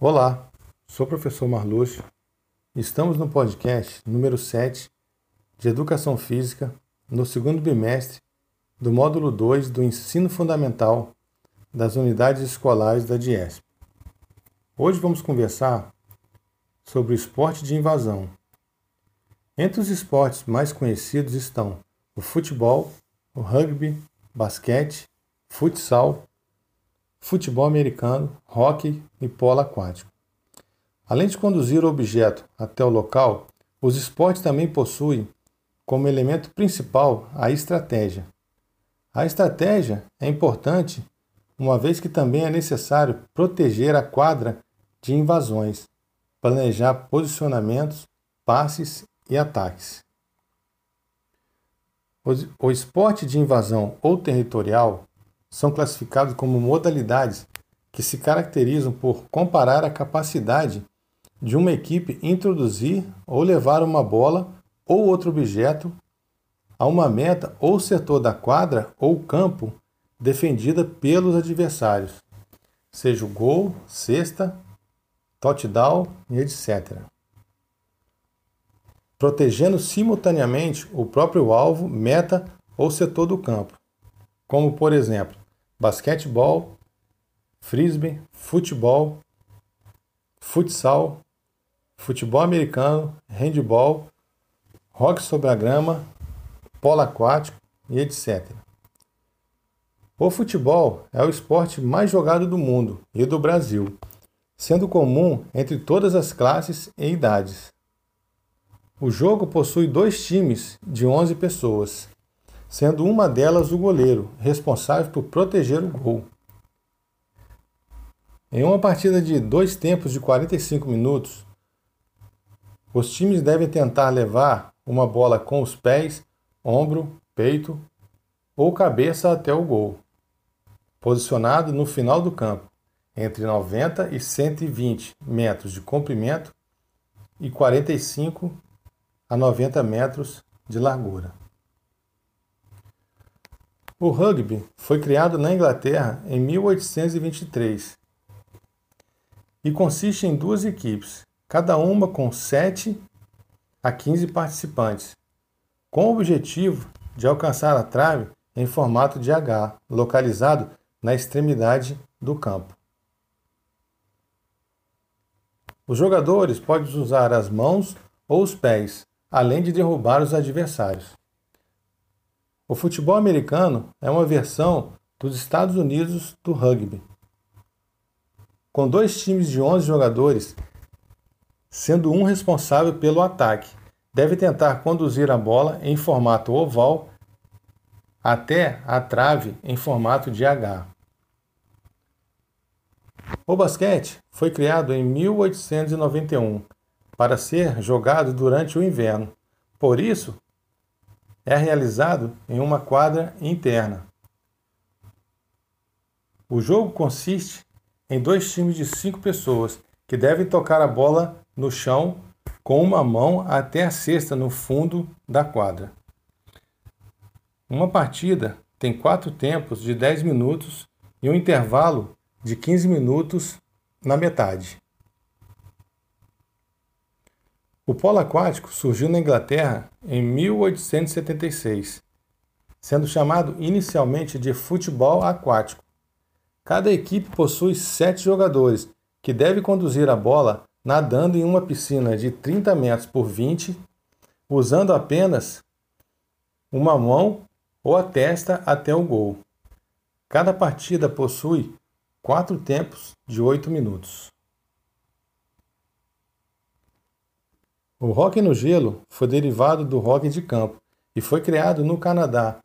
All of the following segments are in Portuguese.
Olá, sou o professor Marlúcio. Estamos no podcast número 7 de Educação Física, no segundo bimestre do módulo 2 do Ensino Fundamental das Unidades Escolares da DIESP. Hoje vamos conversar sobre o esporte de invasão. Entre os esportes mais conhecidos estão o futebol, o rugby, basquete, futsal, futebol americano, hóquei e polo aquático. Além de conduzir o objeto até o local, os esportes também possuem como elemento principal a estratégia. A estratégia é importante, uma vez que também é necessário proteger a quadra de invasões, planejar posicionamentos, passes e ataques. O esporte de invasão ou territorial são classificados como modalidades que se caracterizam por comparar a capacidade de uma equipe introduzir ou levar uma bola ou outro objeto a uma meta ou setor da quadra ou campo defendida pelos adversários, seja o gol, cesta, touchdown e etc. Protegendo simultaneamente o próprio alvo, meta ou setor do campo, como por exemplo, basquetebol, frisbee, futebol, futsal, futebol americano, handball, rock sobre a grama, polo aquático e etc. O futebol é o esporte mais jogado do mundo e do Brasil, sendo comum entre todas as classes e idades. O jogo possui dois times de 11 pessoas, sendo uma delas o goleiro, responsável por proteger o gol. Em uma partida de dois tempos de 45 minutos, os times devem tentar levar uma bola com os pés, ombro, peito ou cabeça até o gol, posicionado no final do campo, entre 90 e 120 metros de comprimento e 45 a 90 metros de largura. O rugby foi criado na Inglaterra em 1823 e consiste em duas equipes, cada uma com 7 a 15 participantes, com o objetivo de alcançar a trave em formato de H, localizado na extremidade do campo. Os jogadores podem usar as mãos ou os pés, além de derrubar os adversários. O futebol americano é uma versão dos Estados Unidos do rugby. Com dois times de 11 jogadores, sendo um responsável pelo ataque, deve tentar conduzir a bola em formato oval até a trave em formato de H. O basquete foi criado em 1891 para ser jogado durante o inverno. Por isso, é realizado em uma quadra interna. O jogo consiste em dois times de cinco pessoas que devem tocar a bola no chão com uma mão até a cesta no fundo da quadra. Uma partida tem quatro tempos de 10 minutos e um intervalo de 15 minutos na metade. O polo aquático surgiu na Inglaterra em 1876, sendo chamado inicialmente de futebol aquático. Cada equipe possui sete jogadores que devem conduzir a bola nadando em uma piscina de 30 metros por 20, usando apenas uma mão ou a testa até o gol. Cada partida possui quatro tempos de oito minutos. O hóquei no gelo foi derivado do hóquei de campo e foi criado no Canadá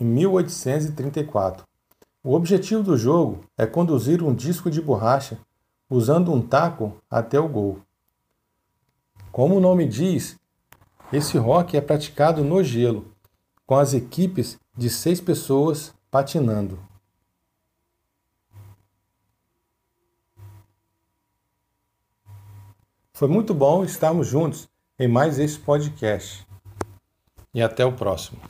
em 1834. O objetivo do jogo é conduzir um disco de borracha usando um taco até o gol. Como o nome diz, esse rock é praticado no gelo, com as equipes de seis pessoas patinando. Foi muito bom estarmos juntos em mais esse podcast. E até o próximo.